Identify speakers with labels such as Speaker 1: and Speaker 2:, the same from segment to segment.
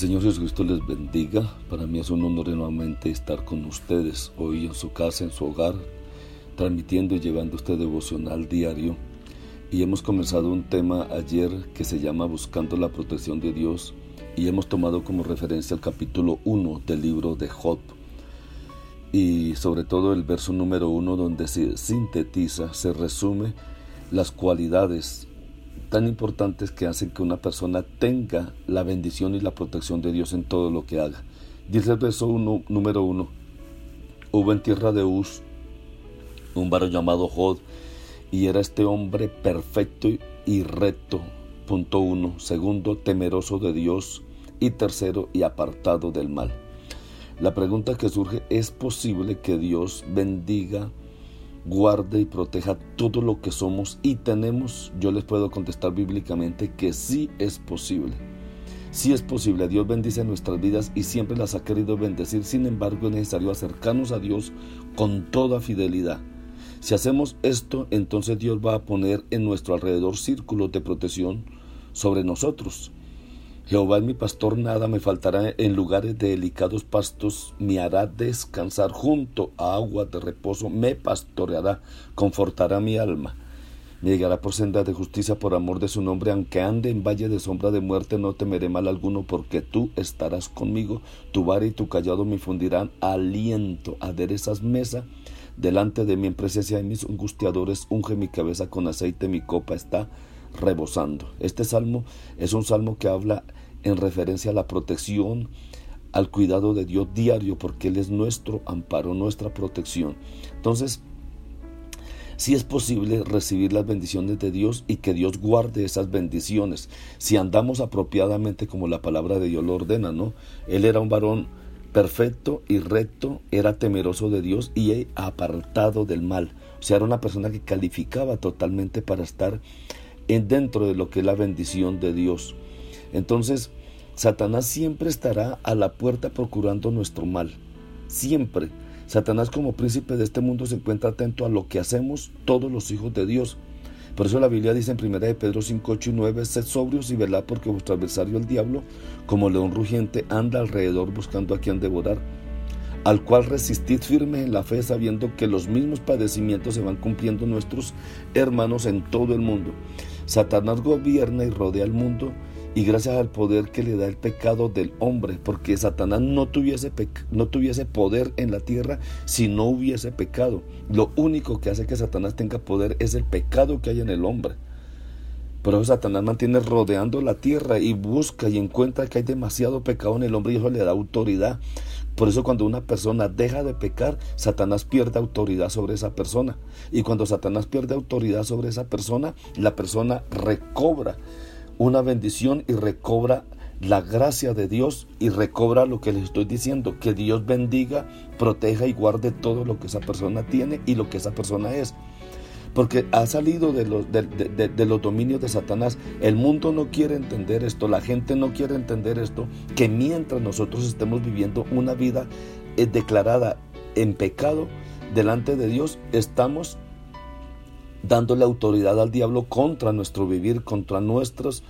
Speaker 1: Señor Jesucristo les bendiga. Para mí es un honor nuevamente estar con ustedes hoy en su casa, en su hogar, transmitiendo y llevando este devocional diario. Y hemos comenzado un tema ayer que se llama Buscando la protección de Dios y hemos tomado como referencia el capítulo 1 del libro de Job. Y sobre todo el verso número 1 donde se sintetiza, se resume las cualidades tan importantes que hacen que una persona tenga la bendición y la protección de Dios en todo lo que haga. Dice el verso uno, número uno, hubo en tierra de Uz un varón llamado Jod, y era este hombre perfecto y recto. Punto uno. Segundo, temeroso de Dios. Y tercero, y apartado del mal. La pregunta que surge, ¿es posible que Dios bendiga guarde y proteja todo lo que somos y tenemos, yo les puedo contestar bíblicamente que sí es posible. Sí es posible, Dios bendice nuestras vidas y siempre las ha querido bendecir, sin embargo es necesario acercarnos a Dios con toda fidelidad. Si hacemos esto, entonces Dios va a poner en nuestro alrededor círculos de protección sobre nosotros. Jehová es mi pastor, nada me faltará. En lugares de delicados pastos, me hará descansar. Junto a aguas de reposo, me pastoreará, confortará mi alma. Me llegará por senda de justicia por amor de su nombre, aunque ande en valle de sombra de muerte, no temeré mal alguno, porque tú estarás conmigo, tu vara y tu callado me fundirán aliento, aderezas mesa delante de mí en presencia de mis angustiadores, unge mi cabeza con aceite, mi copa está rebosando. Este salmo es un salmo que habla en referencia a la protección, al cuidado de Dios diario, porque Él es nuestro amparo, nuestra protección. Entonces, si es posible recibir las bendiciones de Dios y que Dios guarde esas bendiciones, si andamos apropiadamente como la palabra de Dios lo ordena, ¿no? Él era un varón perfecto y recto, era temeroso de Dios y apartado del mal. O sea, era una persona que calificaba totalmente para estar dentro de lo que es la bendición de Dios. Entonces, Satanás siempre estará a la puerta procurando nuestro mal. Siempre. Satanás como príncipe de este mundo se encuentra atento a lo que hacemos todos los hijos de Dios. Por eso la Biblia dice en 1 de Pedro 5, 8 y 9, sed sobrios y velad porque vuestro adversario el diablo, como león rugiente, anda alrededor buscando a quien devorar, al cual resistid firme en la fe sabiendo que los mismos padecimientos se van cumpliendo nuestros hermanos en todo el mundo. Satanás gobierna y rodea el mundo y gracias al poder que le da el pecado del hombre, porque Satanás no tuviese, no tuviese poder en la tierra si no hubiese pecado. Lo único que hace que Satanás tenga poder es el pecado que hay en el hombre. Por eso Satanás mantiene rodeando la tierra y busca y encuentra que hay demasiado pecado en el hombre y eso le da autoridad. Por eso cuando una persona deja de pecar, Satanás pierde autoridad sobre esa persona. Y cuando Satanás pierde autoridad sobre esa persona, la persona recobra una bendición y recobra la gracia de Dios y recobra lo que les estoy diciendo, que Dios bendiga, proteja y guarde todo lo que esa persona tiene y lo que esa persona es. Porque ha salido de los, de, los dominios de Satanás. El mundo no quiere entender esto, la gente no quiere entender esto, que mientras nosotros estemos viviendo una vida eh, declarada en pecado delante de Dios, estamos dándole autoridad al diablo contra nuestro vivir, contra nuestras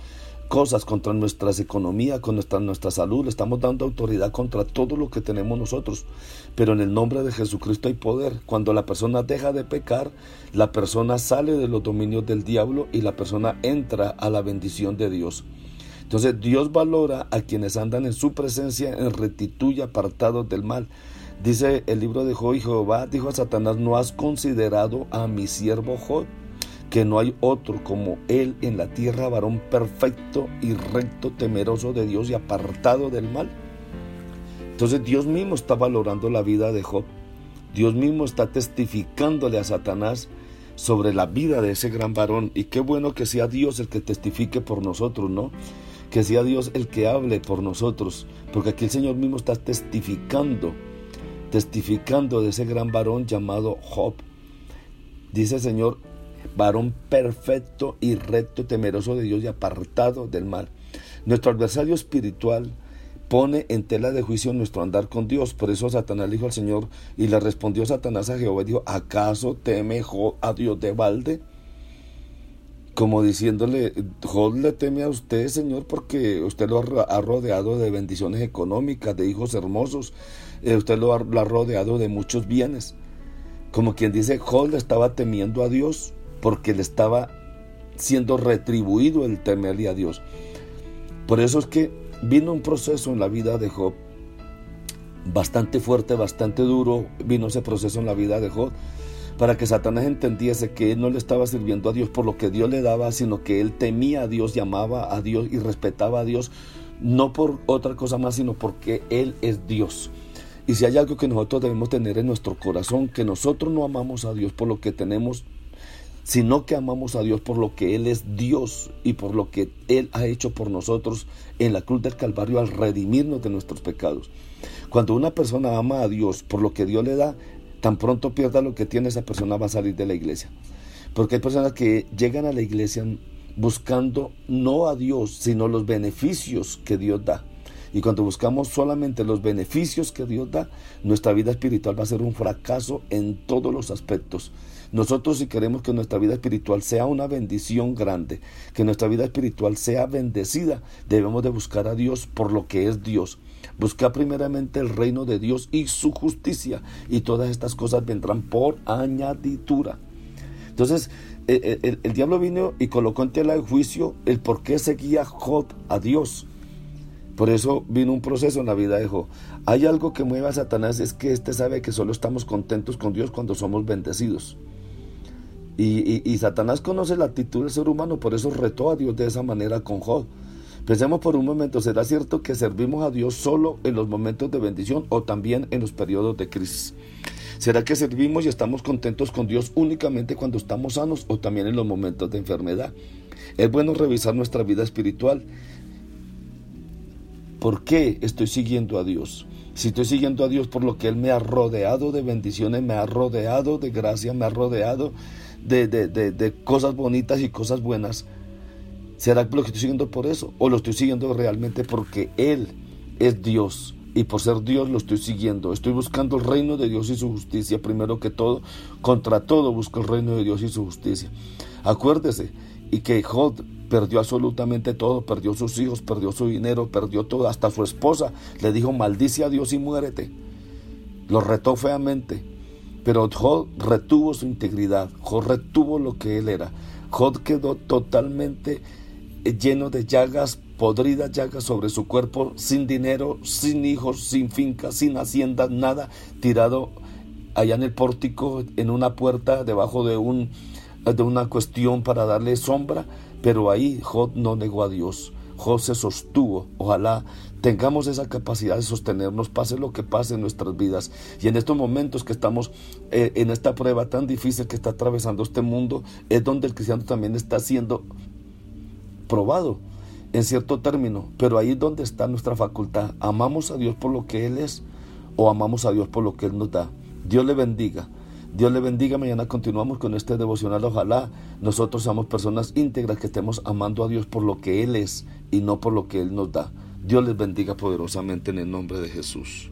Speaker 1: cosas, contra nuestras economías, con nuestra, nuestra salud. Le estamos dando autoridad contra todo lo que tenemos nosotros. Pero en el nombre de Jesucristo hay poder. Cuando la persona deja de pecar, la persona sale de los dominios del diablo y la persona entra a la bendición de Dios. Entonces Dios valora a quienes andan en su presencia en rectitud y apartados del mal. Dice el libro de Job y Jehová dijo a Satanás, ¿no has considerado a mi siervo Job? Que no hay otro como él en la tierra, varón perfecto y recto, temeroso de Dios y apartado del mal. Entonces Dios mismo está valorando la vida de Job. Dios mismo está testificándole a Satanás sobre la vida de ese gran varón. Y qué bueno que sea Dios el que testifique por nosotros, ¿no? Que sea Dios el que hable por nosotros. Porque aquí el Señor mismo está testificando, testificando de ese gran varón llamado Job. Dice el Señor, varón perfecto y recto, temeroso de Dios y apartado del mal. Nuestro adversario espiritual pone en tela de juicio nuestro andar con Dios. Por eso Satanás le dijo al Señor y le respondió Satanás a Jehová y dijo, ¿acaso teme Job a Dios de balde? Como diciéndole, Job le teme a usted, Señor, porque usted lo ha rodeado de bendiciones económicas, de hijos hermosos, eh, usted lo ha, lo ha rodeado de muchos bienes. Como quien dice, Job le estaba temiendo a Dios porque le estaba siendo retribuido el temerle a Dios. Por eso es que vino un proceso en la vida de Job bastante fuerte, bastante duro, vino ese proceso en la vida de Job para que Satanás entendiese que él no le estaba sirviendo a Dios por lo que Dios le daba, sino que él temía a Dios, llamaba a Dios y respetaba a Dios, no por otra cosa más, sino porque él es Dios. Y si hay algo que nosotros debemos tener en nuestro corazón, que nosotros no amamos a Dios por lo que tenemos, sino que amamos a Dios por lo que Él es Dios y por lo que Él ha hecho por nosotros en la cruz del Calvario al redimirnos de nuestros pecados. Cuando una persona ama a Dios por lo que Dios le da, tan pronto pierda lo que tiene, esa persona va a salir de la iglesia. Porque hay personas que llegan a la iglesia buscando no a Dios, sino los beneficios que Dios da. Y cuando buscamos solamente los beneficios que Dios da, nuestra vida espiritual va a ser un fracaso en todos los aspectos. Nosotros si queremos que nuestra vida espiritual sea una bendición grande, que nuestra vida espiritual sea bendecida, debemos de buscar a Dios por lo que es Dios. Buscar primeramente el reino de Dios y su justicia y todas estas cosas vendrán por añadidura. Entonces, eh, eh, el, diablo vino y colocó en tela de juicio el por qué seguía Job a Dios. Por eso vino un proceso en la vida de Job. Hay algo que mueve a Satanás, es que éste sabe que solo estamos contentos con Dios cuando somos bendecidos. Y, Satanás conoce la actitud del ser humano, por eso retó a Dios de esa manera con Job. Pensemos por un momento, ¿será cierto que servimos a Dios solo en los momentos de bendición o también en los periodos de crisis? ¿Será que servimos y estamos contentos con Dios únicamente cuando estamos sanos o también en los momentos de enfermedad? Es bueno revisar nuestra vida espiritual ¿Por qué estoy siguiendo a Dios? Si estoy siguiendo a Dios por lo que Él me ha rodeado de bendiciones, me ha rodeado de gracia, me ha rodeado de, de, cosas bonitas y cosas buenas, ¿será que estoy siguiendo por eso? ¿O lo estoy siguiendo realmente porque Él es Dios? Y por ser Dios lo estoy siguiendo. Estoy buscando el reino de Dios y su justicia. Primero que todo, contra todo busco el reino de Dios y su justicia. Acuérdese, y que Job perdió absolutamente todo, perdió sus hijos, perdió su dinero, perdió todo, hasta su esposa le dijo, maldice a Dios y muérete. Lo retó feamente, pero Job retuvo su integridad, Job retuvo lo que él era. Job quedó totalmente lleno de llagas, podridas llagas sobre su cuerpo, sin dinero, sin hijos, sin finca, sin hacienda, nada, tirado allá en el pórtico, en una puerta, debajo de, un, de una cuestión para darle sombra, pero ahí Job no negó a Dios. Job se sostuvo. Ojalá tengamos esa capacidad de sostenernos, pase lo que pase en nuestras vidas. Y en estos momentos que estamos eh, en esta prueba tan difícil que está atravesando este mundo, es donde el cristiano también está siendo probado en cierto término. Pero ahí es donde está nuestra facultad. ¿Amamos a Dios por lo que Él es o amamos a Dios por lo que Él nos da? Dios le bendiga. Dios le bendiga. Mañana continuamos con este devocional. Ojalá nosotros seamos personas íntegras que estemos amando a Dios por lo que Él es y no por lo que Él nos da. Dios les bendiga poderosamente en el nombre de Jesús.